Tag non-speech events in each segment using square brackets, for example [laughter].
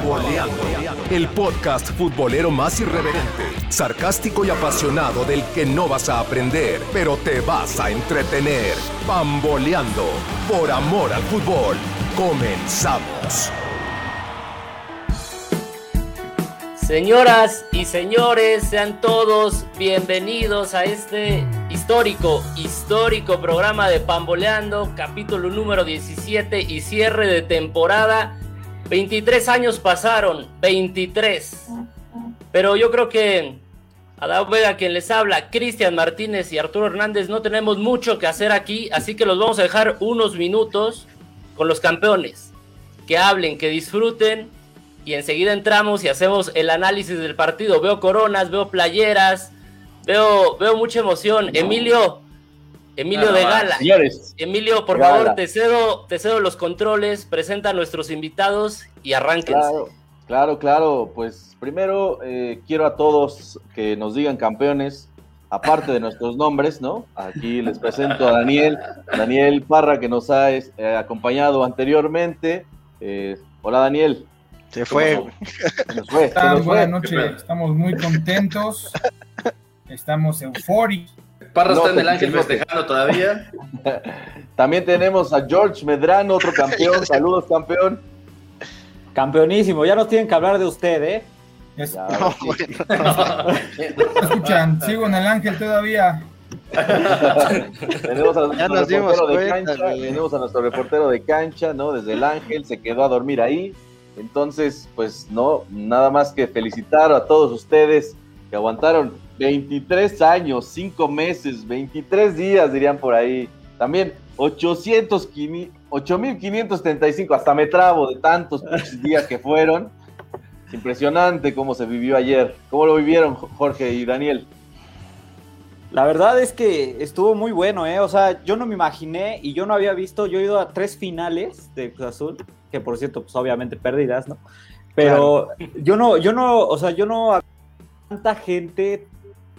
Bamboleando, el podcast futbolero más irreverente, sarcástico y apasionado del que no vas a aprender, pero te vas a entretener. Bamboleando, por amor al fútbol. Comenzamos. Señoras y señores, sean todos bienvenidos a este histórico, histórico programa de Pamboleando, capítulo número 17 y cierre de temporada. 23 años pasaron, 23. Pero yo creo que Adán Vega quien les habla, Cristian Martínez y Arturo Hernández, no tenemos mucho que hacer aquí, así que los vamos a dejar unos minutos con los campeones. Que hablen, que disfruten y enseguida entramos y hacemos el análisis del partido. Veo coronas, veo playeras, veo, veo mucha emoción. Emilio, Emilio de Gala. Señores. Emilio, por favor, te cedo, te cedo los controles, presenta a nuestros invitados y arránquense. Claro, claro, claro. Pues primero eh, quiero a todos que nos digan campeones, aparte de nuestros nombres, ¿no? Aquí les presento a Daniel, Daniel Parra, que nos ha eh, acompañado anteriormente. Eh, hola, Daniel. Se fue. Se nos fue. buenas noches, estamos muy contentos, estamos eufóricos. Parra No, está en el ángel festejando todavía. [laughs] También tenemos a George Medrano, otro [laughs] campeón. Saludos, campeón. Campeonísimo, ya nos tienen que hablar de usted, ¿eh? Es- Ya, [laughs] No, sí. bueno. escuchan, sigo en el ángel todavía. Tenemos a Ya nuestro nos dimos reportero de cuenta, cancha, tenemos a nuestro reportero de cancha, ¿no? Desde el Ángel, se quedó a dormir ahí. Entonces, pues no, nada más que felicitar a todos ustedes que aguantaron 23 años, 5 meses, 23 días, dirían por ahí. También 800, 8535, hasta me trabo de tantos [laughs] días que fueron. Impresionante cómo se vivió ayer. ¿Cómo lo vivieron Jorge y Daniel? La verdad es que estuvo muy bueno, ¿eh? O sea, yo no me imaginé y yo no había visto, yo he ido a tres finales de Cruz Azul, que por cierto, pues obviamente perdidas, ¿no? Pero yo no, yo no, o sea, yo no tanta gente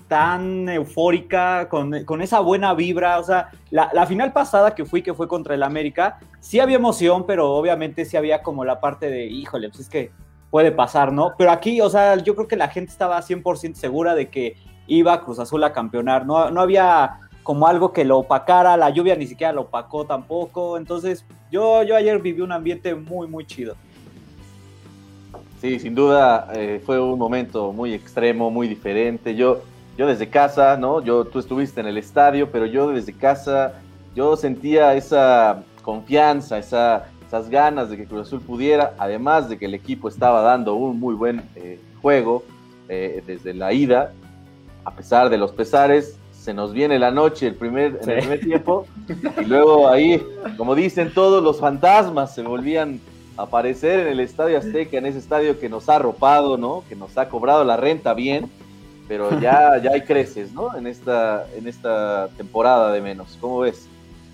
tan eufórica, con, con esa buena vibra, o sea, la, la final pasada que fui, que fue contra el América, sí había emoción, pero obviamente sí había como la parte de, híjole, pues es que puede pasar, ¿no? Pero aquí, o sea, yo creo que la gente estaba 100% segura de que iba Cruz Azul a campeonar. No, no había como algo que lo opacara, la lluvia ni siquiera lo opacó tampoco. Entonces, yo, yo ayer viví un ambiente muy, muy chido. Sí, sin duda eh, fue un momento muy extremo, muy diferente. Yo, yo desde casa, ¿no? Yo, tú estuviste en el estadio, pero yo desde casa, yo sentía esa confianza, esa, esas ganas de que Cruz Azul pudiera, además de que el equipo estaba dando un muy buen eh, juego eh, desde la ida, a pesar de los pesares, se nos viene la noche el primer, en el primer tiempo, y luego ahí, como dicen todos, los fantasmas se volvían aparecer en el Estadio Azteca, en ese estadio que nos ha arropado, ¿no? Que nos ha cobrado la renta bien, pero [laughs] ya, ya hay creces, ¿no? En esta, en esta temporada de menos. ¿Cómo ves?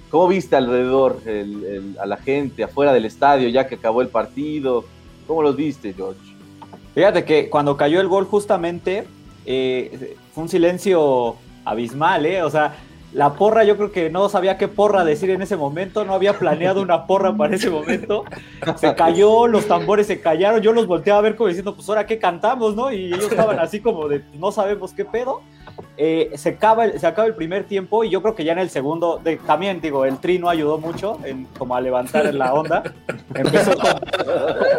¿Cómo viste alrededor el- el- a la gente afuera del estadio ya que acabó el partido? ¿Cómo los viste, George? Fíjate que cuando cayó el gol justamente eh, fue un silencio abismal, ¿eh? O sea, la porra yo creo que no sabía qué porra decir en ese momento, no había planeado una porra para ese momento. Se cayó, los tambores se callaron, yo los volteaba a ver como diciendo, pues ahora qué cantamos, ¿no? Y ellos estaban así como de, no sabemos qué pedo. Eh, se, acaba el, se acaba el primer tiempo y yo creo que ya en el segundo, de- también digo, el tri no ayudó mucho en, como a levantar la onda. Empezó con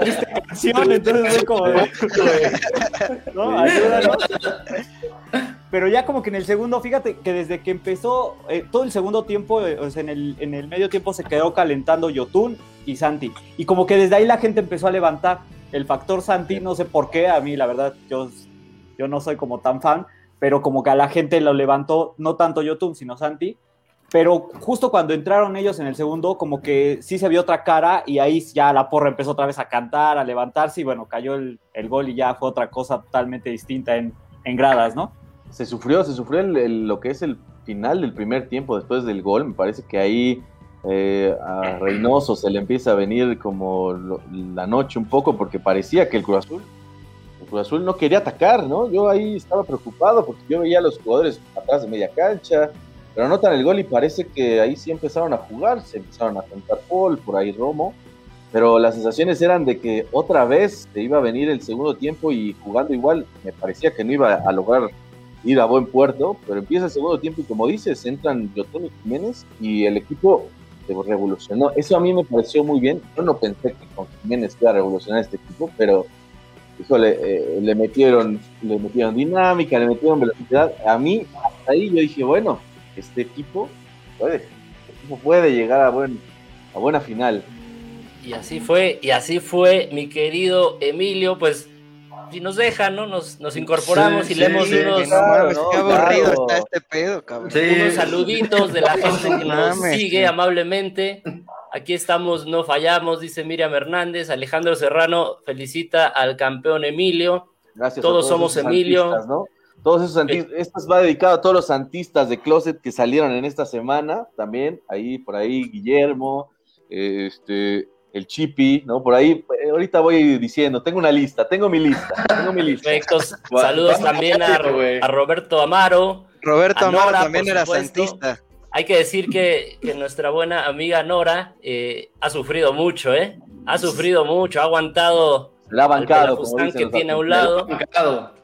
triste canción, entonces fue como de, ¿no? Ayúdanos. Pero ya como que en el segundo, fíjate que desde que empezó eh, todo el segundo tiempo, eh, en el, en el medio tiempo se quedó calentando Yotun y Santi. Y como que desde ahí la gente empezó a levantar el factor Santi, no sé por qué, a mí la verdad yo, yo no soy como tan fan, pero como que a la gente lo levantó, no tanto Yotun, sino Santi. Pero justo cuando entraron ellos en el segundo, como que sí se vio otra cara y ahí ya la porra empezó otra vez a cantar, a levantarse y bueno, cayó el, el gol y ya fue otra cosa totalmente distinta en, en gradas, ¿no? Se sufrió, se sufrió el- lo que es el final del primer tiempo después del gol. Me parece que ahí eh, a Reynoso se le empieza a venir como la noche un poco porque parecía que el Cruz Azul, el Cruz Azul no quería atacar, ¿no? Yo ahí estaba preocupado porque yo veía a los jugadores atrás de media cancha, pero anotan el gol y parece que ahí sí empezaron a jugar, se empezaron a cantar Paul, por ahí Romo, pero las sensaciones eran de que otra vez se iba a venir el segundo tiempo y jugando igual, me parecía que no iba a lograr ir a buen puerto, pero empieza el segundo tiempo y como dices, entran Yotón y Jiménez y el equipo se revolucionó. Eso a mí me pareció muy bien. Yo no pensé que con Jiménez iba a revolucionar este equipo, pero híjole, eh, le metieron, le metieron dinámica, le metieron velocidad. A mí, hasta ahí yo dije, bueno, este equipo puede, este equipo puede llegar a buen, a buena final. Y así fue, y así fue, mi querido Emilio, pues si nos dejan, ¿no? Nos, nos incorporamos Sí, y leemos sí, unos, claro, qué aburrido claro. está este pedo, cabrón. Sí. unos saluditos de la [laughs] gente que nos sigue amablemente. Aquí estamos, no fallamos, dice Miriam Hernández. Alejandro Serrano felicita al campeón Emilio. Gracias. Todos a somos esos Emilio. Todos esos santistas. Esto va dedicado a todos los santistas de Closet que salieron en esta semana. También, ahí, por ahí, Guillermo, eh, este, el Chipi, ¿no? Por ahí, eh, ahorita voy diciendo, tengo una lista, tengo mi lista, tengo mi lista. Perfectos. [laughs] Saludos también a, Roberto Amaro. Roberto Amaro también era santista. Hay que decir que, que nuestra buena amiga Nora eh, ha sufrido mucho, ¿eh? Ha sufrido mucho, ha aguantado La bancado, que los tiene a un lado. Bancado.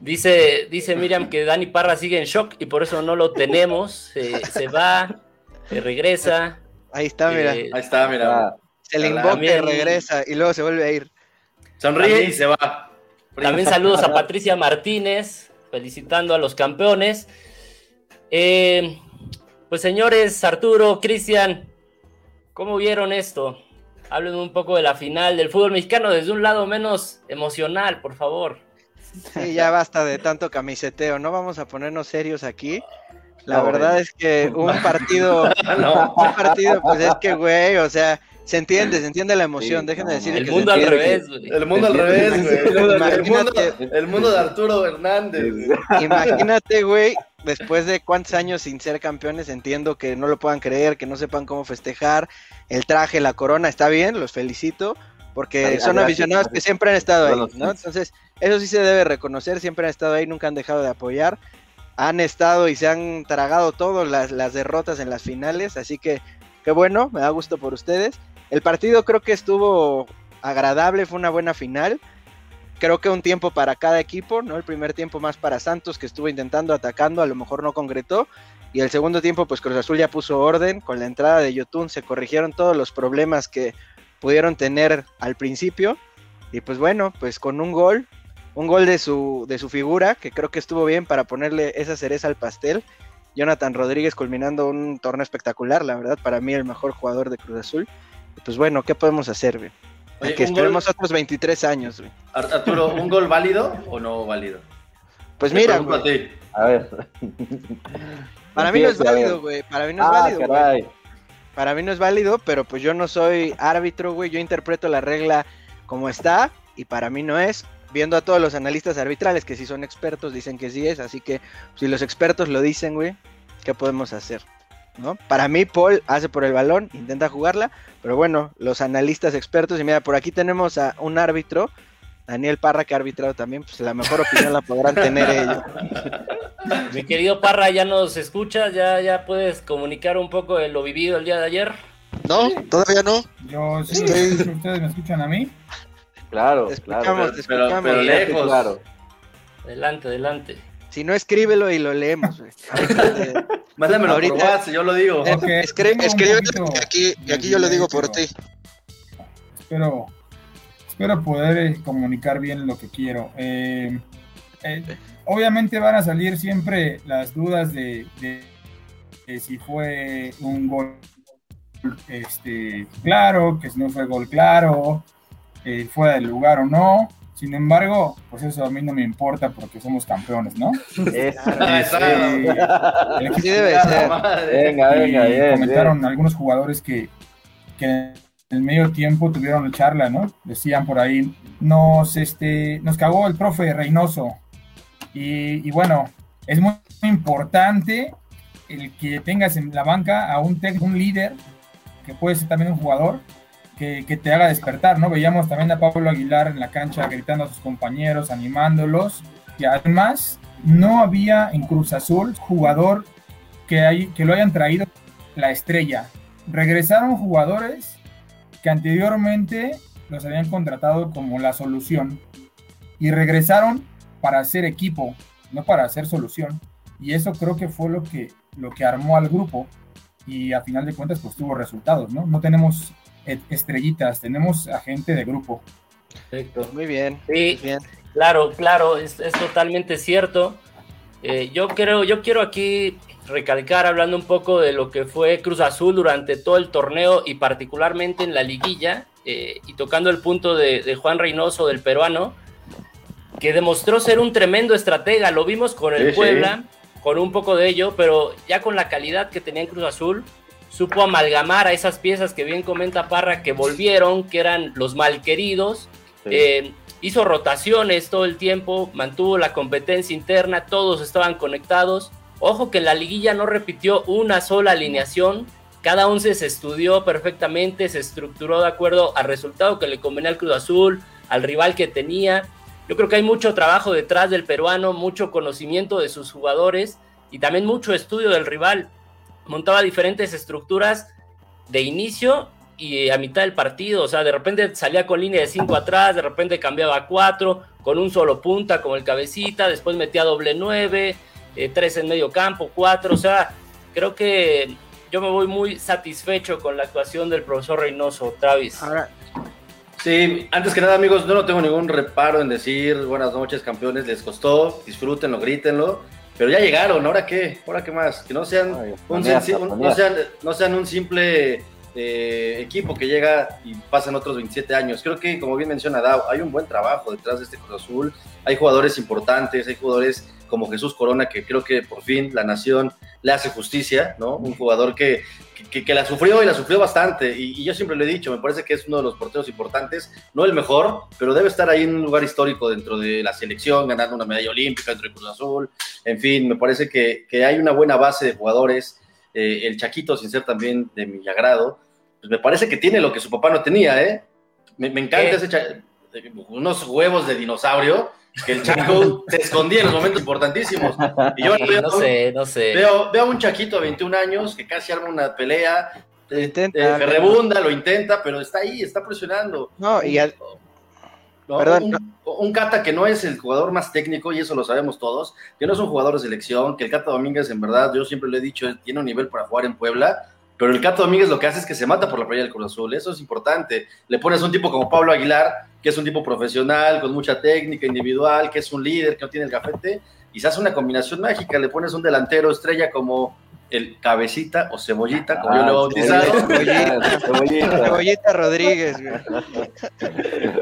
Dice, dice Miriam que Dani Parra sigue en shock y por eso no lo tenemos. Se, se va, se regresa. Ahí está, mira. eh, Ahí está, mira. Ah, se le invoca y regresa y luego se vuelve a ir. Sonríe también- y se va. También saludos a Patricia Martínez, felicitando a los campeones. Eh, pues señores, Arturo, Cristian, ¿cómo vieron esto? Hablen un poco de la final del fútbol mexicano desde un lado menos emocional, por favor. Sí, ya basta de tanto camiseteo, no vamos a ponernos serios aquí. La No, verdad güey. es que [laughs] un partido, No. un partido, pues es que, güey, o sea, se entiende, se entiende la emoción. Sí, Déjenme no, decir. El que mundo se al revés, güey. El mundo al revés, güey. El mundo, Imagínate. el mundo de Arturo Hernández. güey. [laughs] Imagínate, güey, después de cuántos años sin ser campeones, entiendo que no lo puedan creer, que no sepan cómo festejar. El traje, la corona, está bien, los felicito, porque Ay, son gracias, aficionados que siempre han estado ahí, ¿no? Entonces, eso sí se debe reconocer, siempre han estado ahí, nunca han dejado de apoyar. Han estado y se han tragado todas las, derrotas en las finales, así que qué bueno, me da gusto por ustedes. El partido creo que estuvo agradable, fue una buena final. Creo que un tiempo para cada equipo, ¿no? El primer tiempo más para Santos, que estuvo intentando atacando, a lo mejor no concretó. Y el segundo tiempo, pues Cruz Azul ya puso orden. Con la entrada de Yotun se corrigieron todos los problemas que pudieron tener al principio. Y pues bueno, pues con un gol, un gol de su, de su figura, que creo que estuvo bien para ponerle esa cereza al pastel. Jonathan Rodríguez culminando un torneo espectacular, la verdad, para mí el mejor jugador de Cruz Azul. Pues bueno, ¿qué podemos hacer, güey? Oye, que esperemos gol- otros 23 años, güey. Ar- Arturo, ¿un gol válido o no válido? Pues Te mira, güey, a ti. A ver. para mí no es válido, güey. Para mí no es Ah, válido, güey. Para mí no es válido, pero pues yo no soy árbitro, güey. Yo interpreto la regla como está y para mí no es. Viendo a todos los analistas arbitrales que si son expertos dicen que sí es, así que si los expertos lo dicen, güey, ¿qué podemos hacer? ¿No? Para mí Paul hace por el balón, intenta jugarla, pero bueno, los analistas expertos y mira, por aquí tenemos a un árbitro, Daniel Parra que ha arbitrado también, pues la mejor opinión la podrán tener ellos. [laughs] Mi querido Parra, ¿ya nos escuchas? ¿Ya, ya puedes comunicar un poco de lo vivido el día de ayer? No, todavía no. Yo sí, Estoy- ¿ustedes me escuchan a mí? Claro, Te claro. te pero- escuchamos. pero Sí, lejos. claro. Adelante, adelante. Si no, escríbelo y lo leemos. [laughs] Mándamelo por Ahorita- WhatsApp, yo lo digo. Eh, Ok, Escri- escríbelo y aquí, y de aquí yo lo digo por ti. Espero, espero poder eh, comunicar bien lo que quiero. Eh, eh, obviamente van a salir siempre las dudas de, de- de si fue un gol este, claro, que si no fue gol claro, eh, fuera del lugar o no. Sin embargo, pues eso a mí no me importa porque somos campeones, ¿no? Eso. Está. Eh, el Así debe ser. madre. Venga, venga, y bien, comentaron algunos jugadores que, que en el medio tiempo tuvieron charla, ¿no? Decían por ahí, nos, este, nos cagó el profe Reynoso. Y, y bueno, es muy importante el que tengas en la banca a un, tec- un líder, que puede ser también un jugador, que, te haga despertar, ¿no? Veíamos también a Pablo Aguilar en la cancha gritando a sus compañeros, animándolos. Y además, no había en Cruz Azul jugador que, hay, que lo hayan traído la estrella. Regresaron jugadores que anteriormente los habían contratado como la solución y regresaron para hacer equipo, no para hacer solución. Y eso creo que fue lo que, lo que armó al grupo y a final de cuentas pues tuvo resultados, ¿no? No tenemos estrellitas, tenemos a gente de grupo. Perfecto. Muy bien. Sí, Bien. claro, claro, es, es totalmente cierto. Eh, yo creo, yo quiero aquí recalcar hablando un poco de lo que fue Cruz Azul durante todo el torneo y particularmente en la liguilla eh, y tocando el punto de, de Juan Reynoso del peruano que demostró ser un tremendo estratega. Lo vimos con el Sí, sí. Puebla, con un poco de ello, pero ya con la calidad que tenía en Cruz Azul, supo amalgamar a esas piezas que bien comenta Parra que volvieron, que eran los malqueridos. Sí. Eh, hizo rotaciones todo el tiempo, mantuvo la competencia interna, todos estaban conectados. Ojo que en la liguilla no repitió una sola alineación. Cada once se estudió perfectamente, se estructuró de acuerdo al resultado que le convenía al Cruz Azul, al rival que tenía. Yo creo que hay mucho trabajo detrás del peruano, mucho conocimiento de sus jugadores y también mucho estudio del rival. Montaba diferentes estructuras de inicio y a mitad del partido. O sea, de repente salía con línea de 5 atrás, de repente cambiaba a 4, con un solo punta como el cabecita, después metía doble 9, 3 en medio campo, 4. O sea, creo que yo me voy muy satisfecho con la actuación del profesor Reynoso, Travis. Ahora, Sí, antes que nada, amigos, yo no tengo ningún reparo en decir buenas noches, campeones, les costó, disfrútenlo, grítenlo, pero ya llegaron, ¿ahora qué? ¿Ahora qué más? Que no sean, Ay, un, no sean, no sean un simple eh, equipo que llega y pasan otros 27 años. Creo que, como bien menciona Dao, hay un buen trabajo detrás de este Cruz Azul, hay jugadores importantes, hay jugadores como Jesús Corona, que creo que por fin la nación le hace justicia, ¿no? Un jugador que, que, la sufrió y la sufrió bastante. Y, yo siempre lo he dicho, me parece que es uno de los porteros importantes, no el mejor, pero debe estar ahí en un lugar histórico dentro de la selección, ganando una medalla olímpica dentro de Cruz Azul. En fin, me parece que, que hay una buena base de jugadores. Eh, el Chaquito, sin ser también de mi agrado, pues me parece que tiene lo que su papá no tenía, ¿eh? Me, me encanta ¿Qué? ese cha- unos huevos de dinosaurio que el Chaco [laughs] se escondía en los momentos importantísimos. Y yo Sí, veo, no sé, no sé. veo, veo a un Chaquito de 21 años que casi arma una pelea, Lo eh, intenta, eh, pero- rebunda, lo intenta, pero está ahí, está presionando. no, y al- ¿no? Perdón, un, un Cata que no es el jugador más técnico, y eso lo sabemos todos, que no es un jugador de selección, que el Cata Domínguez, en verdad, yo siempre lo he dicho, tiene un nivel para jugar en Puebla, pero el Cata Domínguez lo que hace es que se mata por la playa del Cruz Azul, eso es importante. Le pones un tipo como Pablo Aguilar, que es un tipo profesional, con mucha técnica individual, que es un líder, que no tiene el gafete, y se hace una combinación mágica, le pones un delantero estrella como el cabecita o cebollita, como yo lo he bautizado. cebollita, cebollita. Cebollita Rodríguez, güey.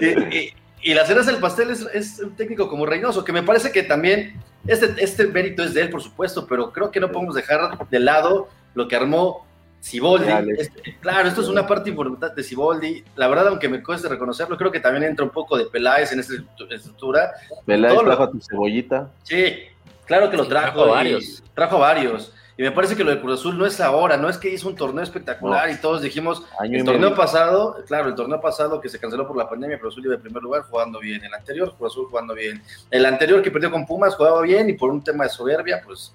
y, y- y la cereza del pastel es, es un técnico como Reynoso, que me parece que también este, este mérito es de él, por supuesto, pero creo que no podemos dejar de lado lo que armó Siboldi. Este, claro, esto es una parte importante de Siboldi. La verdad, aunque me cueste reconocerlo, creo que también entra un poco de Peláez en esta estructura. Peláez Todo lo- trajo a tu cebollita. Sí, claro que lo trajo. trajo varios. Trajo varios. Y me parece que lo de Cruz Azul no es ahora, no es que hizo un torneo espectacular y todos dijimos, Año el torneo medio. pasado, claro, el torneo pasado que se canceló por la pandemia, Cruz Azul iba en primer lugar jugando bien. El anterior, Cruz Azul jugando bien. El anterior que perdió con Pumas jugaba bien y por un tema de soberbia, pues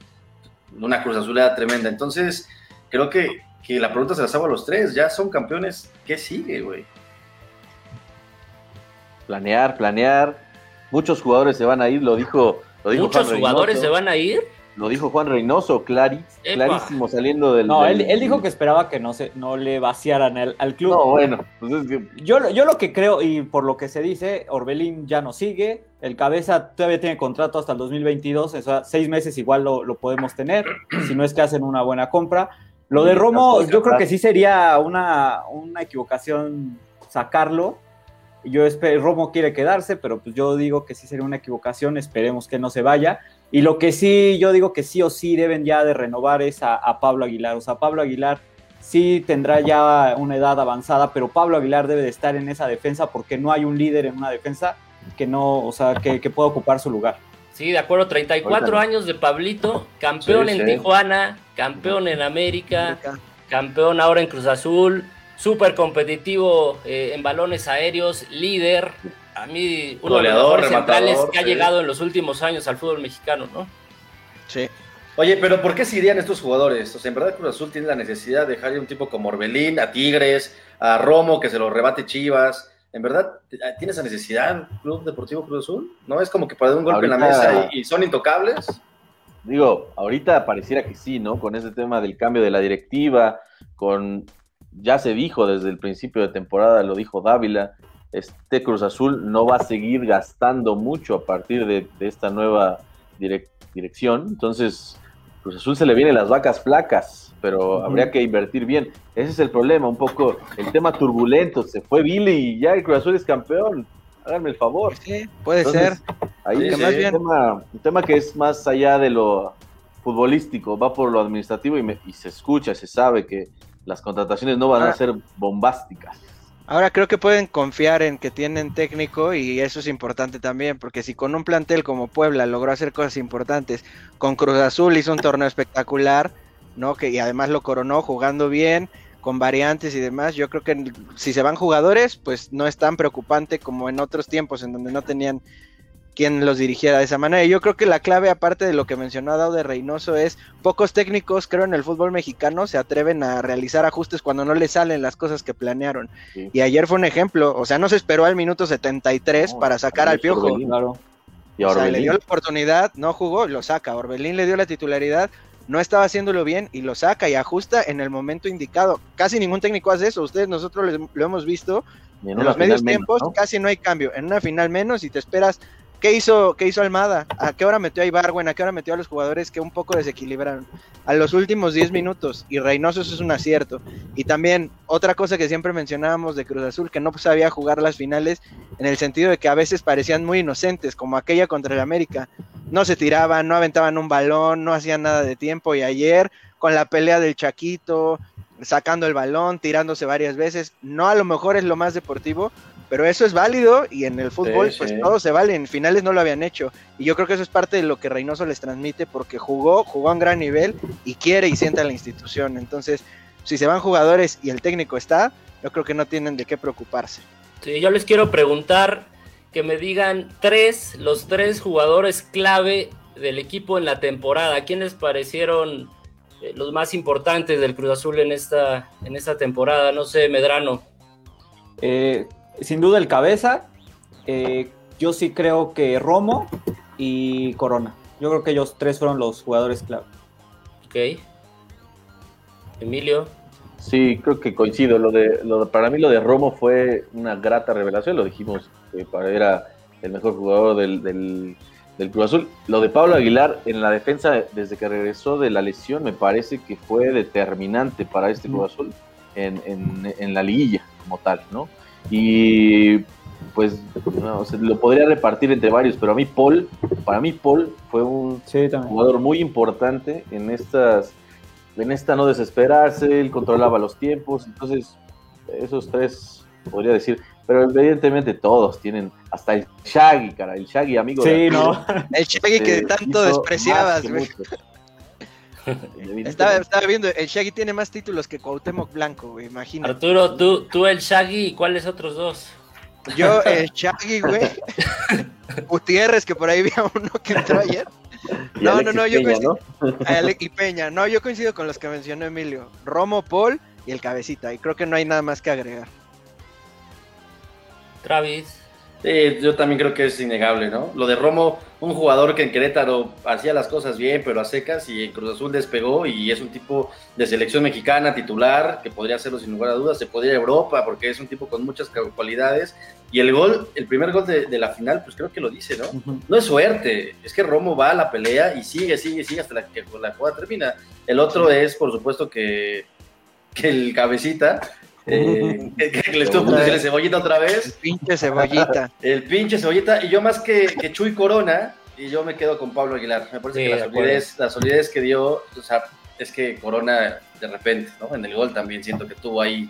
una Cruz Azul era tremenda. Entonces, creo que, que la pregunta se las hago a los tres. Ya son campeones. ¿Qué sigue, güey? Planear, planear. Muchos jugadores se van a ir, lo dijo, lo dijo Muchos Juan jugadores Reynoso. se van a ir. Lo dijo Juan Reynoso, claris, clarísimo saliendo del. No, del- él, él dijo que esperaba que no, se, no le vaciaran al, al club. No, bueno, pues es que Yo, lo- yo lo que creo, y por lo que se dice, Orbelín ya no sigue, el cabeza todavía tiene contrato hasta el 2022, o sea, seis meses igual lo, lo podemos tener, si no es que hacen una buena compra. Lo de Romo, yo creo que sí sería una, una equivocación sacarlo. Yo espero, Romo quiere quedarse, pero pues yo digo que sí sería una equivocación, esperemos que no se vaya. Y lo que sí, yo digo que sí o sí deben ya de renovar es a, a Pablo Aguilar. O sea, Pablo Aguilar sí tendrá ya una edad avanzada, pero Pablo Aguilar debe de estar en esa defensa porque no hay un líder en una defensa que no, o sea, que, que pueda ocupar su lugar. Sí, de acuerdo, 34 Ahorita. años de Pablito, campeón Sí, en sí. Tijuana, campeón en América, campeón ahora en Cruz Azul, súper competitivo eh, en balones aéreos, líder. A mí, uno Goleador, de los mejores centrales que ha sí. llegado en los últimos años al fútbol mexicano, ¿no? Sí. Oye, pero ¿por qué se irían estos jugadores? O sea, en verdad Cruz Azul tiene la necesidad de dejar ir un tipo como Orbelín, a Tigres, a Romo que se lo rebate Chivas. En verdad, ¿tiene esa necesidad Club Deportivo Cruz Azul? ¿No es como que para dar un golpe en la mesa y, y son intocables? Digo, ahorita pareciera que sí, ¿no? Con ese tema del cambio de la directiva, con ya se dijo desde el principio de temporada, lo dijo Dávila, este Cruz Azul no va a seguir gastando mucho a partir de, de esta nueva direc- dirección. Entonces, Cruz Azul se le vienen las vacas flacas, pero habría que invertir bien. Ese es el problema, un poco el tema turbulento. Se fue Billy y ya el Cruz Azul es campeón. Háganme el favor. Sí, puede Entonces, ser. Ahí Sí, es sí. más bien un tema, un tema que es más allá de lo futbolístico, va por lo administrativo y, me- y se escucha, se sabe que las contrataciones no van Ah. a ser bombásticas. Ahora creo que pueden confiar en que tienen técnico y eso es importante también, porque si con un plantel como Puebla logró hacer cosas importantes, con Cruz Azul hizo un torneo espectacular, ¿no? Que y además lo coronó jugando bien, con variantes y demás. Yo creo que si se van jugadores, pues no es tan preocupante como en otros tiempos en donde no tenían quien los dirigiera de esa manera. Y yo creo que la clave, aparte de lo que mencionó Dao de Reynoso, es pocos técnicos, creo, en el fútbol mexicano se atreven a realizar ajustes cuando no les salen las cosas que planearon. Sí. Y ayer fue un ejemplo, o sea, no se esperó al minuto 73 No, para sacar al piojo. Orbelín. Claro. Y O sea, le dio la oportunidad, no jugó, lo saca. Orbelín le dio la titularidad, no estaba haciéndolo bien y lo saca y ajusta en el momento indicado. Casi ningún técnico hace eso. Ustedes, nosotros les- lo hemos visto en los medios menos, tiempos ¿no? casi no hay cambio. En una final menos y te esperas. ¿Qué hizo, ¿Qué hizo Almada? ¿A qué hora metió a Ibarwen? ¿A qué hora metió a los jugadores que un poco desequilibraron? A los últimos 10 minutos. Y Reynoso es un acierto. Y también otra cosa que siempre mencionábamos de Cruz Azul, que no sabía jugar las finales, en el sentido de que a veces parecían muy inocentes, como aquella contra el América. No se tiraban, no aventaban un balón, no hacían nada de tiempo. Y ayer, con la pelea del Chaquito, sacando el balón, tirándose varias veces, no a lo mejor es lo más deportivo, pero eso es válido y en el fútbol Sí, pues sí. todo se vale, en finales no lo habían hecho y yo creo que eso es parte de lo que Reynoso les transmite porque jugó, jugó a un gran nivel y quiere y siente a la institución, entonces si se van jugadores y el técnico está, yo creo que no tienen de qué preocuparse. Sí, yo les quiero preguntar que me digan tres, los tres jugadores clave del equipo en la temporada. ¿Quién les parecieron los más importantes del Cruz Azul en esta, en esta temporada? No sé, Medrano. Eh, sin duda el cabeza. eh, yo sí creo que Romo y Corona. Yo creo que ellos tres fueron los jugadores clave. Ok. Emilio. Sí, creo que coincido. Lo de, lo de- para mí lo de Romo fue una grata revelación. Lo dijimos que para era el mejor jugador del, del, del Cruz Azul. Lo de Pablo Aguilar en la defensa desde que regresó de la lesión me parece que fue determinante para este Cruz Azul en, en, en la liguilla como tal, ¿no? Y pues no, o sea, lo podría repartir entre varios, pero a mí Paul, para mí Paul fue un Sí, jugador muy importante en estas en esta no desesperarse, él controlaba los tiempos, entonces esos tres podría decir, pero evidentemente todos tienen hasta el Shaggy, cara, el Shaggy amigo Sí, de no. El Shaggy que tanto despreciabas, güey. [laughs] Estaba, estaba viendo, el Shaggy tiene más títulos que Cuauhtémoc Blanco, güey, imagínate. Arturo, tú, tú el Shaggy y cuáles otros dos? Yo, el Shaggy, güey. [laughs] Gutiérrez, que por ahí vi a uno que entró ayer. Y No, Alexis no, no, yo Peña, coincido- Ale- y Peña. No, yo coincido con los que mencionó Emilio. Romo, Paul y el Cabecita. Y creo que no hay nada más que agregar. Travis. Sí, yo también creo que es innegable, ¿no? Lo de Romo, un jugador que en Querétaro hacía las cosas bien, pero a secas, y en Cruz Azul despegó y es un tipo de selección mexicana titular, que podría hacerlo sin lugar a dudas, se podría ir a Europa, porque es un tipo con muchas cualidades. Y el gol, el primer gol de, de la final, pues creo que lo dice, ¿no? No es suerte, es que Romo va a la pelea y sigue, sigue, sigue hasta la que la jugada termina. El otro es, por supuesto, que, que el cabecita, eh, [laughs] que, que le estuvo decirle cebollita otra vez. El pinche cebollita. [laughs] El pinche cebollita, y yo más que, que Chuy Corona, y yo me quedo con Pablo Aguilar. Me parece Sí, que la solidez, la solidez que dio, o sea, es que Corona de repente, ¿no? En el gol también siento que tuvo ahí.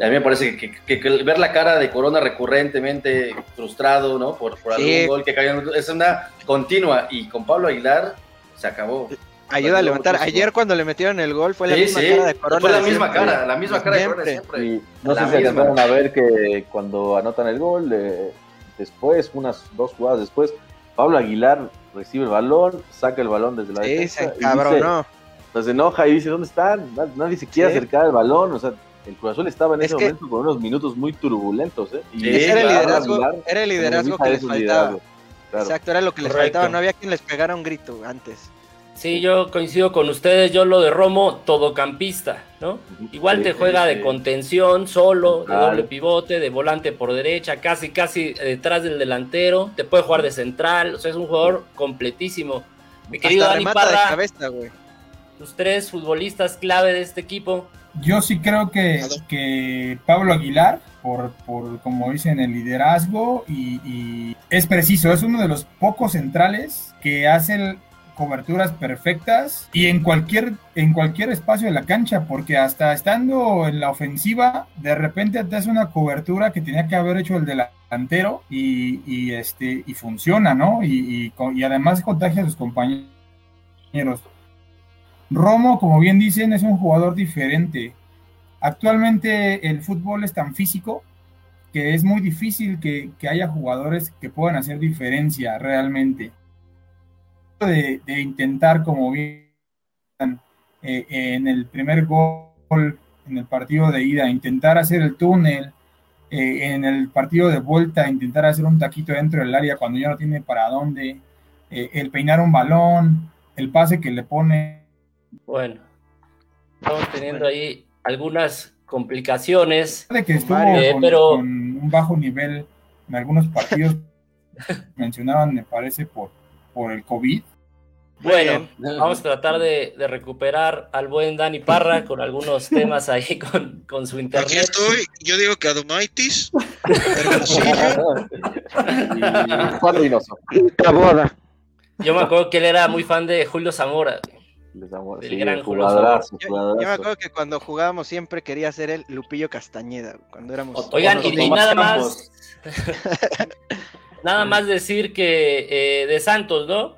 A mí me parece que, que- que ver la cara de Corona recurrentemente frustrado, ¿no? Por, por Sí. algún gol que cayó, es una continua, y con Pablo Aguilar se acabó. Ayuda a levantar. muchísimo. Ayer cuando le metieron el gol fue la Sí, misma sí, cara de Corona. fue la misma siempre. cara, la misma cara de Corona Siempre. siempre. Y no La sé si alcanzaron a ver que cuando anotan el gol, eh, después, unas dos jugadas después, Pablo Aguilar recibe el balón, saca el balón desde la Sí, defensa. se cabrón, dice- no. pues se enoja y dice, ¿dónde están? Na- Nadie se quiere Sí. acercar al balón, o sea, el Cruz Azul estaba en Es ese que- momento con unos minutos muy turbulentos, ¿eh? Y Ese era el liderazgo, Aguilar era el liderazgo que les faltaba. claro. Exacto, era lo que les Correcto. faltaba. No había quien les pegara un grito antes. Sí, yo coincido con ustedes. Yo lo de Romo, todocampista, ¿no? Igual te juega de contención, solo, de doble pivote, de volante por derecha, casi, casi detrás del delantero. Te puede jugar de central. O sea, es un jugador completísimo. Mi querido Hasta Dani remata de Parra, cabeza, güey. tus tres futbolistas clave de este equipo. Yo sí creo que, que Pablo Aguilar, por, por como dicen, el liderazgo y, y es preciso, es uno de los pocos centrales que hacen coberturas perfectas y en cualquier, en cualquier espacio de la cancha, porque hasta estando en la ofensiva, de repente te hace una cobertura que tenía que haber hecho el delantero y, y, este, y funciona, ¿no? Y, y, y además contagia a sus compañeros. Romo, como bien dicen, es un jugador diferente. Actualmente el fútbol es tan físico que es muy difícil que, que haya jugadores que puedan hacer diferencia realmente. De, de intentar, como bien eh, en el primer gol, en el partido de ida, intentar hacer el túnel, eh, en el partido de vuelta, intentar hacer un taquito dentro del área cuando ya no tiene para dónde, eh, el peinar un balón, el pase que le pone Bueno, estamos teniendo ahí algunas complicaciones. de que estuvo con, pero- con un bajo nivel en algunos partidos, [laughs] mencionaban, me parece, por, por el COVID. Bueno, vamos a tratar de, de recuperar al buen Dani Parra con algunos [laughs] temas ahí con, con su Aquí internet. estoy, yo digo que Adomaitis, Juan [laughs] Reynoso. Yo me acuerdo que él era muy fan de Julio Zamora. Del sí, gran Julio jugadorazo, Yo, yo jugadorazo. me acuerdo que cuando jugábamos siempre quería ser el Lupillo Castañeda, cuando éramos... Oigan, y, y nada más. [laughs] nada más decir que eh, de Santos, ¿no?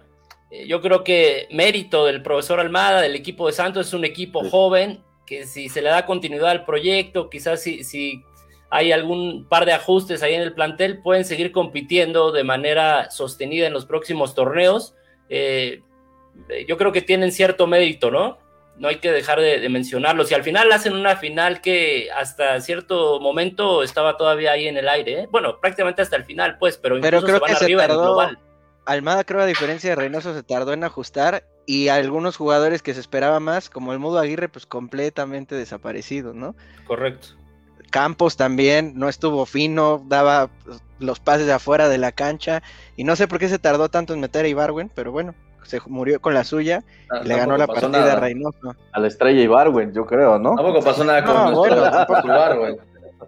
Eh, Yo creo que mérito del profesor Almada, del equipo de Santos, es un equipo Sí. joven, que si se le da continuidad al proyecto, quizás si, si hay algún par de ajustes ahí en el plantel, pueden seguir compitiendo de manera sostenida en los próximos torneos. Eh, eh, yo creo que tienen cierto mérito, ¿no? No hay que dejar de, de mencionarlo. Si al final hacen una final que hasta cierto momento estaba todavía ahí en el aire, ¿eh? bueno, prácticamente hasta el final, pues, pero incluso Pero creo se van que se arriba en el tardó- global. Almada, creo, a diferencia de Reynoso, se tardó en ajustar y algunos jugadores que se esperaba más, como el Mudo Aguirre, pues completamente desaparecido, ¿no? Correcto. Campos también no estuvo fino, daba pues, los pases de afuera de la cancha y no sé por qué se tardó tanto en meter a Ibarwen, pero bueno, se murió con la suya y le ganó la partida a nada. Reynoso. A la estrella Ibarwen, yo creo, ¿no? Tampoco pasó nada con No, nuestro bueno, tampoco. titular, güey.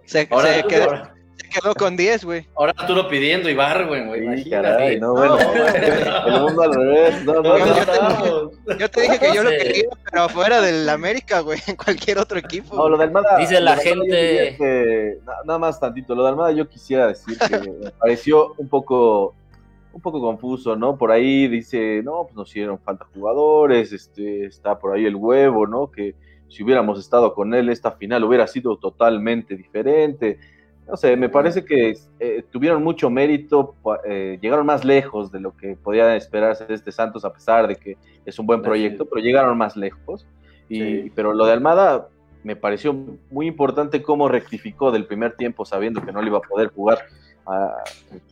Se, Ahora, se quedó, ahora, se quedó con 10, güey. ahora Arturo pidiendo Ibar, güey. imagínate. caray, no, bueno. El mundo al revés. No, no, no. no, estamos. Yo te dije que yo lo quería, pero afuera del América, güey, en cualquier otro equipo. No, lo de Almada. Dice la lo yo gente- que- na- nada más tantito. Lo de Almada yo quisiera decir que me pareció un poco, un poco confuso, ¿no? Por ahí dice, no, pues nos hicieron falta jugadores, este, está por ahí el huevo, ¿no? Que si hubiéramos estado con él, esta final hubiera sido totalmente diferente. No sé, me parece que eh, tuvieron mucho mérito, eh, llegaron más lejos de lo que podía esperarse de este Santos, a pesar de que es un buen Sí. proyecto, pero llegaron más lejos. Y, Sí. Pero lo de Almada me pareció muy importante cómo rectificó del primer tiempo, sabiendo que no le iba a poder jugar a,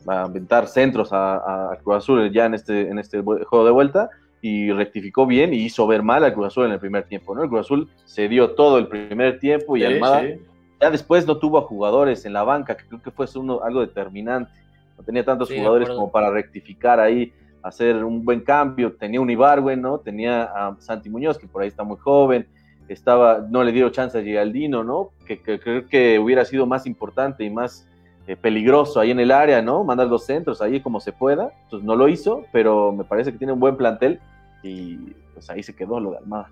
a aventar centros a, a Cruz Azul ya en este, en este juego de vuelta. Y rectificó bien y hizo ver mal a Cruz Azul en el primer tiempo, ¿no? El Cruz Azul se dio todo el primer tiempo y Sí, Almada sí. ya después no tuvo a jugadores en la banca, que creo que fue uno, algo determinante. No tenía tantos Sí, jugadores como para rectificar ahí, hacer un buen cambio. Tenía un Ibarwen, ¿no? Tenía a Santi Muñoz, que por ahí está muy joven. Estaba, no le dieron chance a Giraldino, ¿no? Que, que creo que hubiera sido más importante y más eh, peligroso ahí en el área, ¿no? Mandar los centros ahí como se pueda. Entonces no lo hizo, pero me parece que tiene un buen plantel y pues ahí se quedó lo de Almada.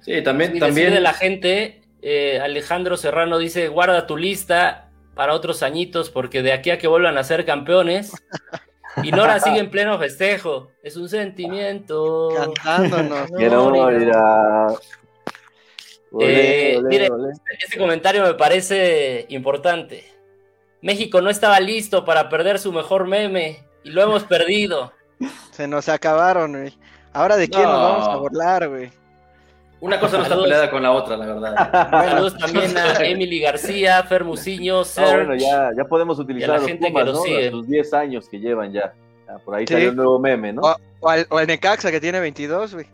Sí, también, Y también. de la gente, eh, Alejandro Serrano dice, guarda tu lista para otros añitos, porque de aquí a que vuelvan a ser campeones. Y Nora sigue en pleno festejo. Es un sentimiento. Cantándonos. [laughs] No, Quiero ni- ir a... Eh, olé, mire, olé. Este comentario me parece importante. México no estaba listo para perder su mejor meme y lo hemos perdido. Se nos acabaron, güey. Ahora de quién nos No. vamos a burlar, güey. Una cosa no está peleada con la otra, la verdad. Saludos también a [laughs] Emily García, Fermuciño, No, Serge. bueno, ya, ya podemos utilizar la a los gente que Pumas, los ¿no? sigue. Sus 10 años que llevan ya. Ya, por ahí Sí. salió un nuevo meme, ¿no? O, o al, o al Necaxa que tiene 22, güey.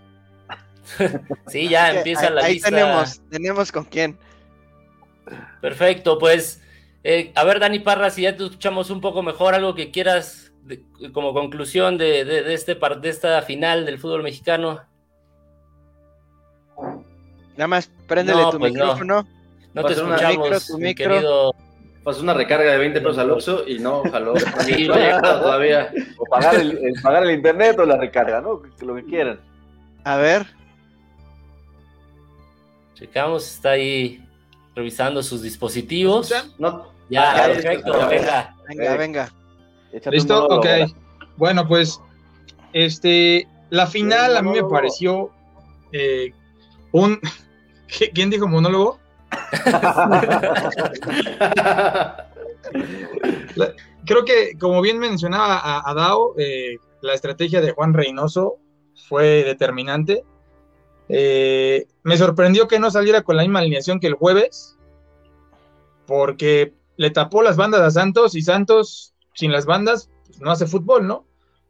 [laughs] Sí, ya empieza ahí, la ahí lista. tenemos, tenemos con quién. Perfecto, pues eh, a ver Dani Parra, si ya te escuchamos un poco mejor, algo que quieras de- como conclusión de, de- de este de esta final del fútbol mexicano. Nada más préndele No, tu pues no. micrófono. No te una escuchamos, micro, tu mi micro. querido. Pasó una recarga de 20 pesos al Oxxo y no, jaló. Sí, no ha llegado todavía. O pagar el, el- pagar el internet o la recarga, ¿no? Que- Lo que quieran. A ver, Checamos, está ahí revisando sus dispositivos. No, Ya, Ya, perfecto, ya. venga. venga, venga. Échate un ¿Listo? Ok. Bueno, pues, este, la final a mí me pareció eh, un... [laughs] ¿Qui- ¿Quién dijo monólogo? [laughs] Creo que, como bien mencionaba a, a Dao, eh, la estrategia de Juan Reynoso fue determinante. Eh, me sorprendió que no saliera con la misma alineación que el jueves, porque le tapó las bandas a Santos y Santos, sin las bandas, pues, no hace fútbol, ¿no?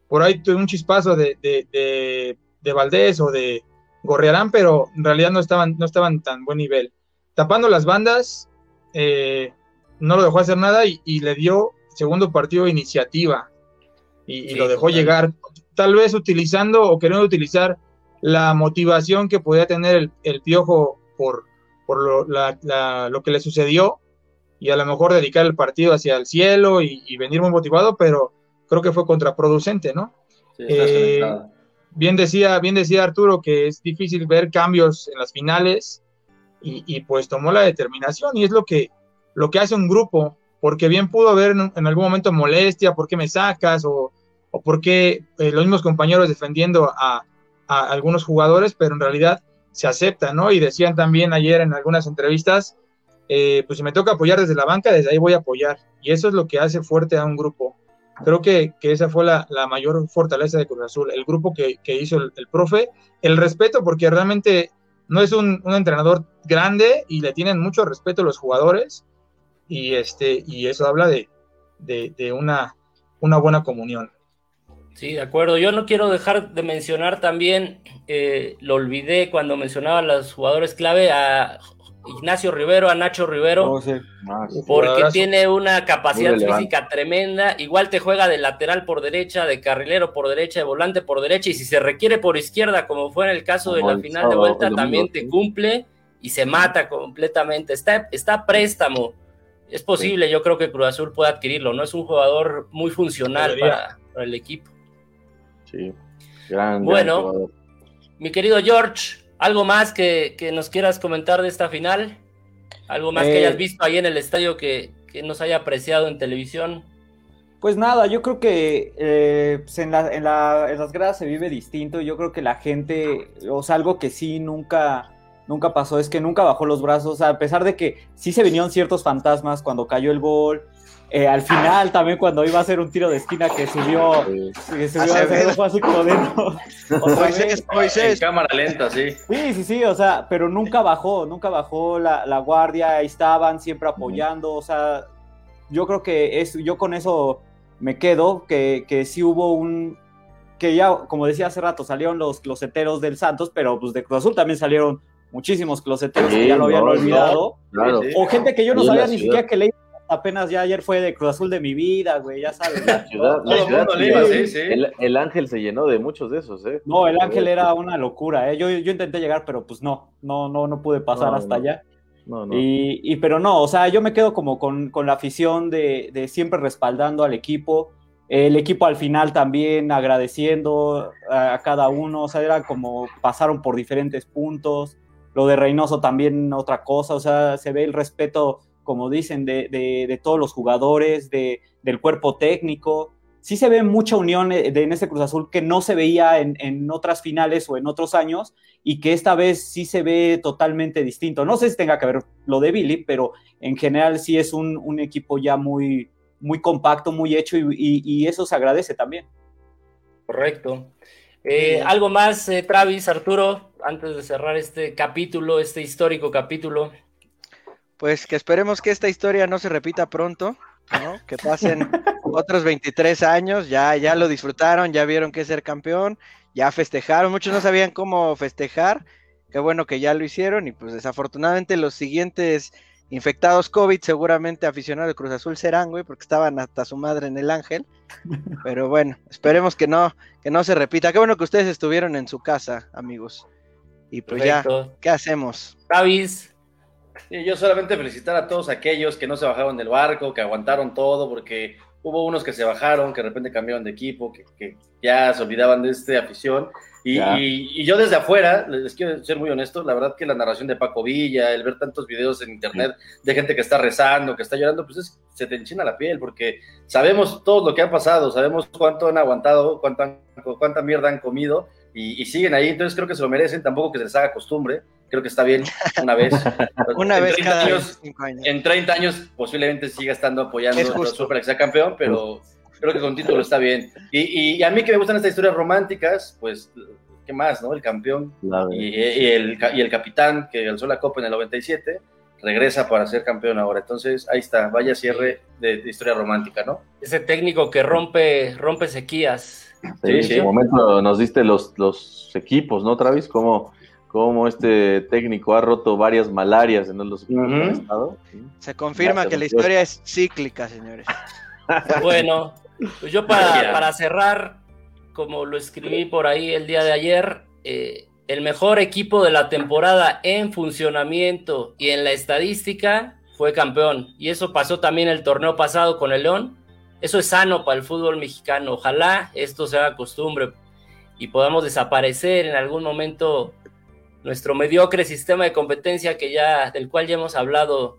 Por ahí tuve un chispazo de, de, de, de Valdés o de Gorriarán, pero en realidad no estaban, no estaban tan buen nivel. Tapando las bandas, eh, no lo dejó hacer nada y, y le dio segundo partido iniciativa y, y Sí, lo dejó llegar, tal vez utilizando o queriendo utilizar la motivación que podía tener el, el piojo por, por lo, la- la- lo que le sucedió y a lo mejor dedicar el partido hacia el cielo y, y venir muy motivado, pero creo que fue contraproducente, ¿no? Sí, Eh, bien decía, bien decía Arturo que es difícil ver cambios en las finales y, y, pues tomó la determinación y es lo que, lo que hace un grupo, porque bien pudo haber en, en algún momento molestia, ¿por qué me sacas? O, o por qué eh, los mismos compañeros defendiendo a, a algunos jugadores, pero en realidad se acepta, ¿no? Y decían también ayer en algunas entrevistas, eh, pues si me toca apoyar desde la banca, desde ahí voy a apoyar. Y eso es lo que hace fuerte a un grupo. Creo que, que esa fue la, la mayor fortaleza de Cruz Azul, el grupo que, que hizo el, el profe, el respeto, porque realmente no es un, un entrenador grande y le tienen mucho respeto los jugadores, y, este, y eso habla de, de, de una, una buena comunión. Sí, de acuerdo. Yo no quiero dejar de mencionar también, eh, lo olvidé cuando mencionaba a los jugadores clave, a Ignacio Rivero, a Nacho Rivero. Oh, sí. porque Jugadorazo. tiene una capacidad física tremenda. Igual te juega de lateral por derecha, de carrilero por derecha, de volante por derecha, y si se requiere por izquierda, como fue en el caso de la final de vuelta, también te cumple y se mata completamente. Está, está a préstamo. Es posible, yo creo que Cruz Azul pueda adquirirlo, ¿no? Es un jugador muy funcional para el equipo. Sí. Gran, gran Bueno. jugador. Mi querido George, ¿algo más que, que nos quieras comentar de esta final? ¿Algo más que Eh, hayas visto ahí en el estadio que, que nos haya apreciado en televisión? Pues nada, yo creo que eh, pues en, la- en la- en las gradas se vive distinto. Yo creo que la gente, o sea, algo que sí nunca, nunca pasó es que nunca bajó los brazos. O sea, a pesar de que sí se vinieron ciertos fantasmas cuando cayó el gol. Eh, al final también cuando iba a hacer un tiro de esquina que subió, que subió Acevedo. fue así como de no. [laughs] Moisés, En Moisés. cámara lenta, sí. Sí, sí, sí, o sea, pero nunca bajó, nunca bajó la, la guardia, ahí estaban siempre apoyando, o sea, yo creo que es, yo con eso me quedo, que, que sí hubo un, que ya, como decía hace rato, salieron los closeteros del Santos, pero pues de Cruz Azul también salieron muchísimos closeteros que Sí, ya lo habían no, no. olvidado, Claro. Sí, sí. o gente que yo no sabía ni siquiera que leí, apenas ya ayer fue de Cruz Azul de mi vida, güey, ya sabes. La ciudad, Todo la el ciudad mundo sí, le iba, sí, sí. el- el ángel se llenó de muchos de esos, ¿eh? No, el Ángel era una locura, ¿eh? yo, yo intenté llegar, pero pues no, no, no, no pude pasar No, hasta no. allá. No, no. Y, y- pero no, o sea, yo me quedo como con, con la afición de, de siempre respaldando al equipo. El equipo al final también agradeciendo a, a cada uno, o sea, era como pasaron por diferentes puntos. Lo de Reynoso también otra cosa, o sea, se ve el respeto, como dicen, de, de- de todos los jugadores, de, del cuerpo técnico. Sí se ve mucha unión eh, de, en este Cruz Azul que no se veía en, en otras finales o en otros años y que esta vez sí se ve totalmente distinto. No sé si tenga que ver lo de Billy, pero en general sí es un, un equipo ya muy, muy compacto, muy hecho y, y- y eso se agradece también. Correcto. Eh, ¿Algo más, eh, Travis, Arturo? antes de cerrar este capítulo, este histórico capítulo? Pues que esperemos que esta historia no se repita pronto, ¿no? Que pasen [laughs] otros 23 años, ya, ya lo disfrutaron, ya vieron que es ser campeón, ya festejaron, muchos no sabían cómo festejar, qué bueno que ya lo hicieron y pues desafortunadamente los siguientes infectados COVID seguramente aficionados de Cruz Azul serán, güey, porque estaban hasta su madre en el Ángel, [laughs] pero bueno, esperemos que no, que no se repita, qué bueno que ustedes estuvieron en su casa, amigos, y pues ya. ¿qué hacemos? Travis, Sí, yo solamente felicitar a todos aquellos que no se bajaron del barco, que aguantaron todo, porque hubo unos que se bajaron, que de repente cambiaron de equipo, que, que ya se olvidaban de esta afición. Y, y- y yo desde afuera, les quiero ser muy honesto, la verdad que la narración de Paco Villa, el ver tantos videos en internet de gente que está rezando, que está llorando, pues es- se te enchina la piel, porque sabemos todo lo que ha pasado, sabemos cuánto han aguantado, cuánto han- cuánta mierda han comido, y, y siguen ahí, entonces creo que se lo merecen, tampoco que se les haga costumbre, creo que está bien una vez. [laughs] Una En vez 30 cada años, cinco años. en 30 años posiblemente siga estando apoyando Es justo. Para que sea campeón, pero creo que con título está bien. Y, y- y a mí que me gustan estas historias románticas, pues, ¿qué más, no? El campeón y, y el, y el capitán que alzó la copa en el 97 regresa para ser campeón ahora. Entonces, ahí está, vaya cierre de, de historia romántica, ¿no? ese técnico que rompe, rompe sequías. Sí, Sí, en sí. momento nos diste los, los equipos, ¿no, Travis? Cómo, cómo este técnico ha roto varias malarias en los han Ujú. estado. Se confirma Ya, que la historia es cíclica, señores. [laughs] Bueno, pues yo para, para cerrar, como lo escribí por ahí el día de ayer, eh, el mejor equipo de la temporada en funcionamiento y en la estadística fue campeón. Y eso pasó también el torneo pasado con el León. Eso es sano para el fútbol mexicano. Ojalá esto se haga costumbre y podamos desaparecer en algún momento nuestro mediocre sistema de competencia que ya, del cual ya hemos hablado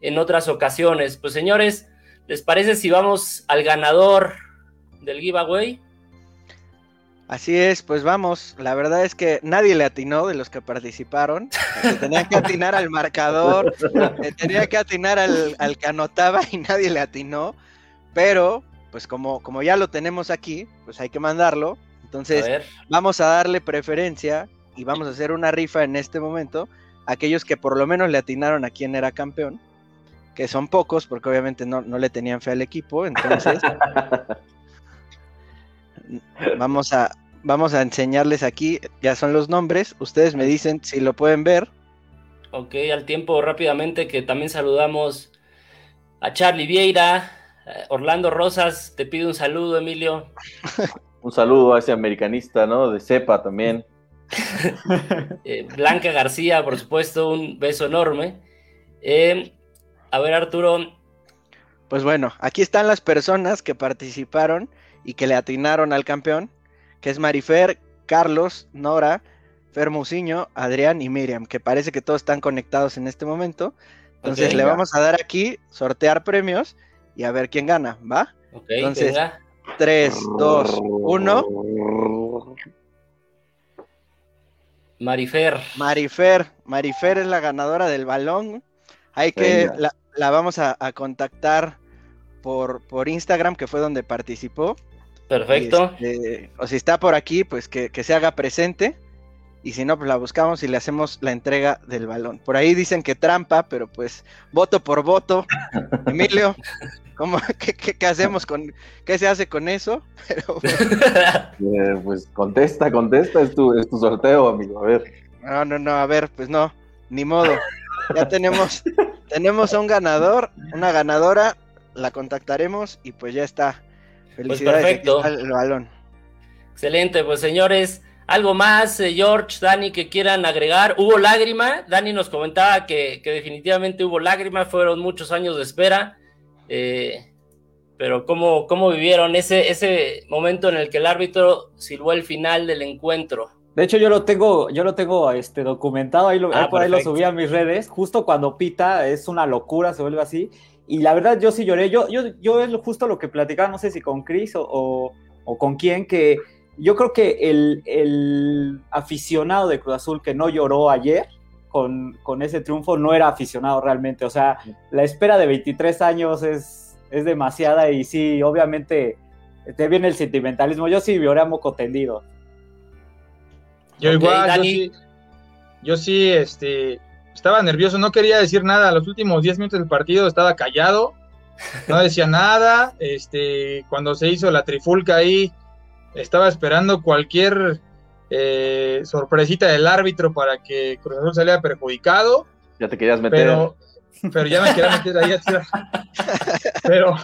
en otras ocasiones. Pues señores, ¿Les parece si vamos al ganador del giveaway? Así es, pues vamos. La verdad es que nadie le atinó de los que participaron. Se tenía que atinar al marcador, se tenía que atinar al, al que anotaba y nadie le atinó. Pero, pues como, como ya lo tenemos aquí, pues hay que mandarlo. Entonces, vamos a darle preferencia y vamos a hacer una rifa en este momento. a Aquellos que por lo menos le atinaron a quién era campeón, que son pocos, porque obviamente no, no le tenían fe al equipo. Entonces, [laughs] vamos a, vamos a enseñarles aquí, ya son los nombres. Ustedes me dicen si lo pueden ver. ok, al tiempo rápidamente que también saludamos a Charlie Vieira, eh, Orlando Rosas, te pido un saludo, Emilio. Un saludo a ese americanista, ¿no? De cepa también. [laughs] Eh, Blanca García, por supuesto, un beso enorme. Eh, a ver, Arturo, Pues bueno, aquí están las personas que participaron y que le atinaron al campeón, que es Marifer, Carlos, Nora, Fermusiño, Adrián y Miriam, que parece que todos están conectados en este momento. Entonces le vamos a dar aquí, sortear premios y a ver quién gana, ¿va? ok, Entonces- venga. 3, 2, 1. Marifer. Marifer, Marifer es la ganadora del balón. Hay que, la, la vamos a, a contactar por, por Instagram, que fue donde participó. Perfecto. Este, o si está por aquí, pues que, que se haga presente. Y si no, pues la buscamos y le hacemos la entrega del balón. Por ahí dicen que trampa, pero pues voto por voto. [laughs] Emilio, ¿cómo, [laughs] qué, qué- qué hacemos con, qué se hace con eso? [laughs] Pero, Eh, pues contesta, contesta, es tu, es tu sorteo, amigo. A ver. no, no, no, a ver, pues no, ni modo. Ya tenemos, tenemos a un ganador, una ganadora, la contactaremos y pues ya está. Felicidades, aquí perfecto. está el balón. Excelente, pues señores, algo más, eh, George, Dani, que quieran agregar. ¿Hubo lágrima? Dani nos comentaba que, que definitivamente hubo lágrima, fueron muchos años de espera. eh, pero ¿cómo, cómo vivieron ese, ese momento en el que el árbitro silbó el final del encuentro? De hecho, yo lo tengo, yo lo tengo este, documentado, ahí, lo, Ah, ahí por ahí lo subí a mis redes, justo cuando pita, es una locura, se vuelve así. Y la verdad, yo sí lloré. Yo, yo, yo es justo lo que platicaba, no sé si con Chris o, o- o con quién, que yo creo que el, el aficionado de Cruz Azul que no lloró ayer con, con ese triunfo no era aficionado realmente. O sea, la espera de 23 años es, es demasiada y sí, obviamente, te viene el sentimentalismo. Yo sí lloré a moco tendido. Yo igual, yo sí, yo sí, este, estaba nervioso, no quería decir nada. Los últimos 10 minutos del partido estaba callado, no decía nada. Este, cuando se hizo la trifulca ahí, estaba esperando cualquier eh, sorpresita del árbitro para que Cruz Azul saliera perjudicado. Ya te querías meter. Pero, pero ya me quería meter ahí. [laughs] Pero,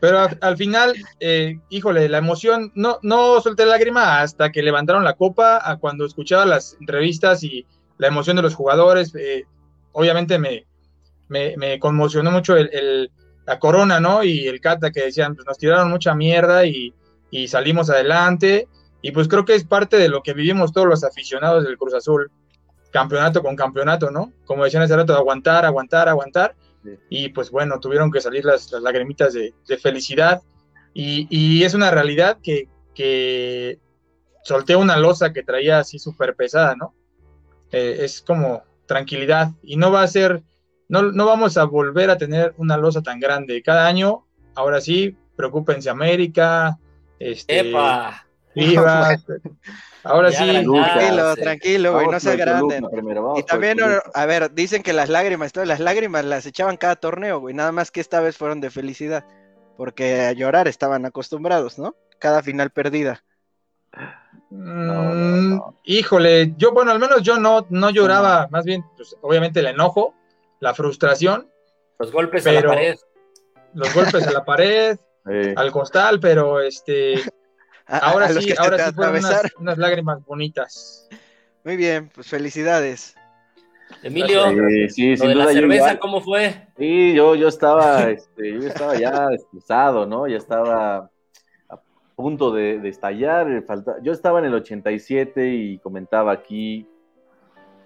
pero al, al final, eh, híjole, la emoción, no, no solté lágrima hasta que levantaron la copa, a cuando escuchaba las entrevistas y la emoción de los jugadores. eh, obviamente me, me, me conmocionó mucho el, el- la corona, ¿no? Y el Cata que decían, pues nos tiraron mucha mierda y, y salimos adelante. Y pues creo que es parte de lo que vivimos todos los aficionados del Cruz Azul, campeonato con campeonato, ¿no? Como decían hace rato, aguantar, aguantar, aguantar. Sí. Y pues bueno, tuvieron que salir las, las lagrimitas de, de felicidad. Y, y es una realidad que, que solté una losa que traía así súper pesada, ¿no? Eh, es como tranquilidad. Y no va a ser, no, no vamos a volver a tener una losa tan grande. Cada año, ahora sí, preocúpense América, este, ¡Epa! [laughs] Ahora Ya sí. Tranquilo, sí. tranquilo, güey, no seas grande. primero, vamos Y también, a ver, dicen que las lágrimas, todas las lágrimas las echaban cada torneo, güey, nada más que esta vez fueron de felicidad, porque a llorar estaban acostumbrados, ¿no? Cada final perdida. no, Mm, no. Híjole, yo, bueno, al menos yo no, no lloraba, más bien, pues, obviamente el enojo, la frustración, Los golpes a la Pero- pared. los golpes a la pared, Eh, al costal, pero este, a- ahora a sí, ahora sí fueron unas, unas lágrimas bonitas. Muy bien, pues felicidades. Emilio, eh, sí, lo sin de la duda cerveza, igual. ¿cómo fue? Sí, yo, yo estaba, este, yo estaba ya estresado, ¿no? Ya estaba a punto de, de estallar. eh, falta- Yo estaba en el 87 y comentaba aquí,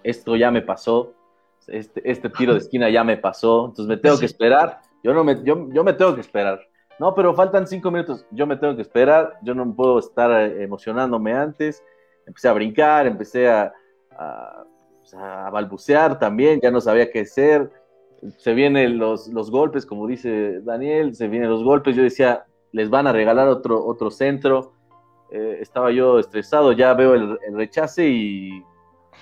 esto ya me pasó, este, este tiro de esquina ya me pasó, entonces me tengo que esperar. Yo, no me, yo, yo me tengo que esperar. No, pero faltan cinco minutos, yo me tengo que esperar, yo no puedo estar eh, emocionándome antes. Empecé a brincar, empecé a, a, a balbucear también, ya no sabía qué hacer se vienen los, los golpes, como dice Daniel, se vienen los golpes. Yo decía, les van a regalar otro, otro centro. Eh, estaba yo estresado, ya veo el, el rechace y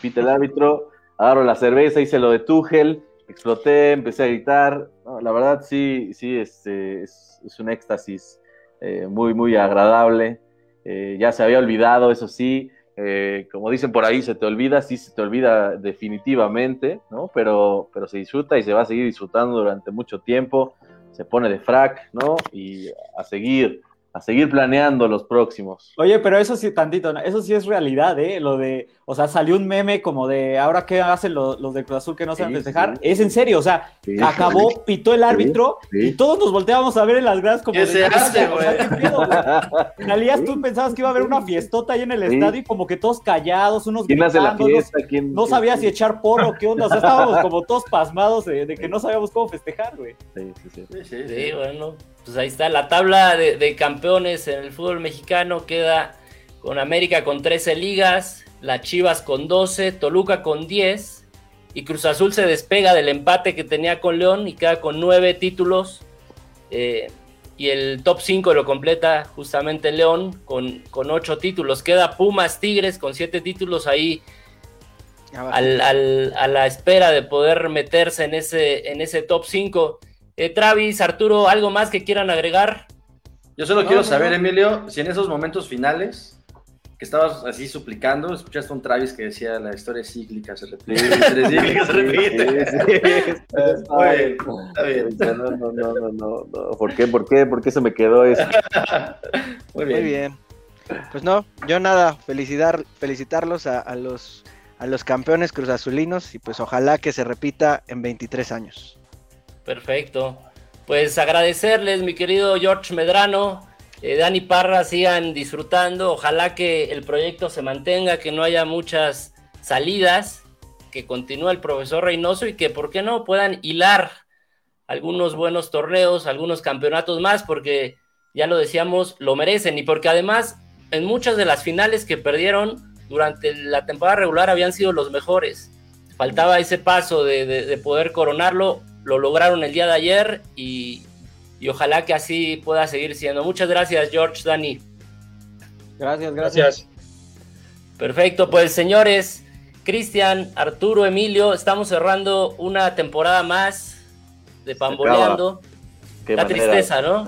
pita el árbitro, agarro la cerveza, hice lo de Tuchel, exploté, empecé a gritar. No, la verdad, sí, sí, este, es, es un éxtasis eh, muy, muy agradable. Eh, ya se había olvidado, eso sí. Eh, como dicen por ahí, se te olvida, sí se te olvida definitivamente, ¿no? Pero, pero se disfruta y se va a seguir disfrutando durante mucho tiempo. Se pone de frac, ¿no? Y a seguir, a seguir planeando los próximos. Oye, pero eso sí, tantito, eso sí es realidad, ¿eh? Lo de, o sea, salió un meme como de, ahora qué hacen los, los de Cruz Azul que no saben Sí, festejar. sí. Es en serio, o sea, Sí, acabó, pitó el árbitro sí. y todos nos volteábamos a ver en las gradas como ¿Qué de, se hace, o sea, güey? ¿qué pedo, güey? [laughs] Salías, tú pensabas que iba a haber una fiestota ahí en el Sí. estadio y como que todos callados, unos ¿Quién hace la gritando, unos- fiesta? ¿Quién, no sabías si echar porro, qué onda, o sea, estábamos como [laughs] todos pasmados de, de que no sabíamos cómo festejar, güey. Sí, sí, sí. Sí, sí, Sí, bueno, pues ahí está la tabla de, de campeones en el fútbol mexicano. Queda con América con 13 ligas, las Chivas con 12, Toluca con 10 y Cruz Azul se despega del empate que tenía con León y queda con 9 títulos. eh, y el top 5 lo completa justamente León con, con 8 títulos. Queda Pumas Tigres con 7 títulos ahí al, al- a la espera de poder meterse en ese, en ese top 5. Eh, Travis, Arturo, ¿algo más que quieran agregar? Yo solo No, quiero no, saber, no. Emilio, si en esos momentos finales que estabas así suplicando, escuchaste un Travis que decía la historia es cíclica, se repite. [laughs] Cíclica, se repite. Sí, sí. Muy bien, está bien. No, no, no, no, no, no. ¿Por qué? ¿Por qué? ¿Por qué se me quedó eso? [laughs] Muy bien. Muy bien. Pues no, yo nada, felicitar, felicitarlos a, a los, a los campeones cruzazulinos y pues ojalá que se repita en 23 años. Perfecto. Pues agradecerles, mi querido George Medrano, eh, Dani Parra, sigan disfrutando. Ojalá que el proyecto se mantenga, que no haya muchas salidas, que continúe el profesor Reynoso y que, ¿por qué no?, puedan hilar algunos buenos torneos, algunos campeonatos más, porque ya lo decíamos, lo merecen y porque además en muchas de las finales que perdieron durante la temporada regular habían sido los mejores. Faltaba ese paso de, de- de poder coronarlo, lo lograron el día de ayer y, y ojalá que así pueda seguir siendo. Muchas gracias, George, Dani. Gracias, gracias. Perfecto, pues señores, Cristian, Arturo, Emilio, estamos cerrando una temporada más de Pamboleando. Qué La manera- tristeza, ¿no?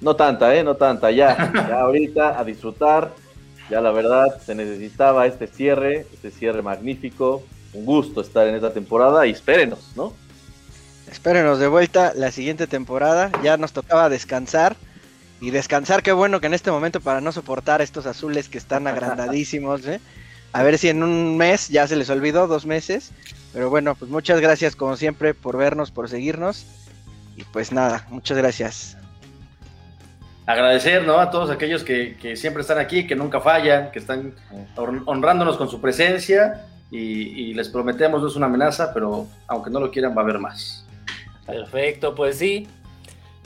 No tanta, ¿eh? No tanta. Ya, ya ahorita a disfrutar. Ya la verdad se necesitaba este cierre, este cierre magnífico. Un gusto estar en esta temporada y espérenos, ¿no? Espérenos de vuelta la siguiente temporada. Ya nos tocaba descansar. Y descansar, qué bueno que en este momento para no soportar estos azules que están agrandadísimos. ¿eh? A ver si en un mes ya se les olvidó, dos meses. Pero bueno, pues muchas gracias como siempre por vernos, por seguirnos. Y pues nada, muchas gracias. Agradecer a todos aquellos que, que siempre están aquí, que nunca fallan, que están hon- honrándonos con su presencia. Y les prometemos, no es una amenaza, pero aunque no lo quieran, va a haber más. Perfecto, pues sí.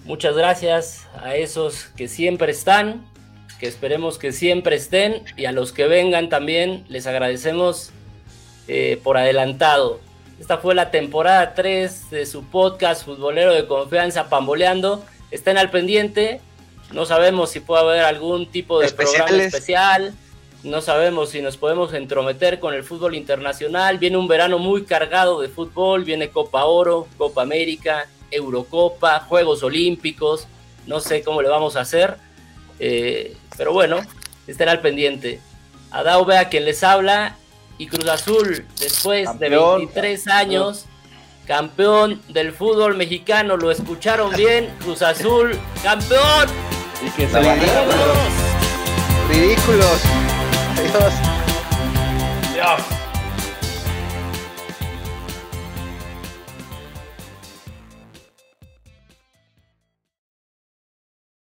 Muchas gracias a esos que siempre están, que esperemos que siempre estén, y a los que vengan también les agradecemos eh, por adelantado. Esta fue la temporada 3 de su podcast futbolero de confianza Pamboleando. Estén al pendiente. No sabemos si puede haber algún tipo de programa especial. No sabemos si nos podemos entrometer con el fútbol internacional. Viene un verano muy cargado de fútbol. Viene Copa Oro, Copa América, Eurocopa, Juegos Olímpicos. No sé cómo le vamos a hacer. Eh, pero bueno, estén al pendiente. Adao vea quien les habla. Y Cruz Azul, después de Campeón. 23 años, campeón del fútbol mexicano. Lo escucharon bien. Cruz Azul, campeón. Y que se Ridículo. ¡Vámonos! 哎呦！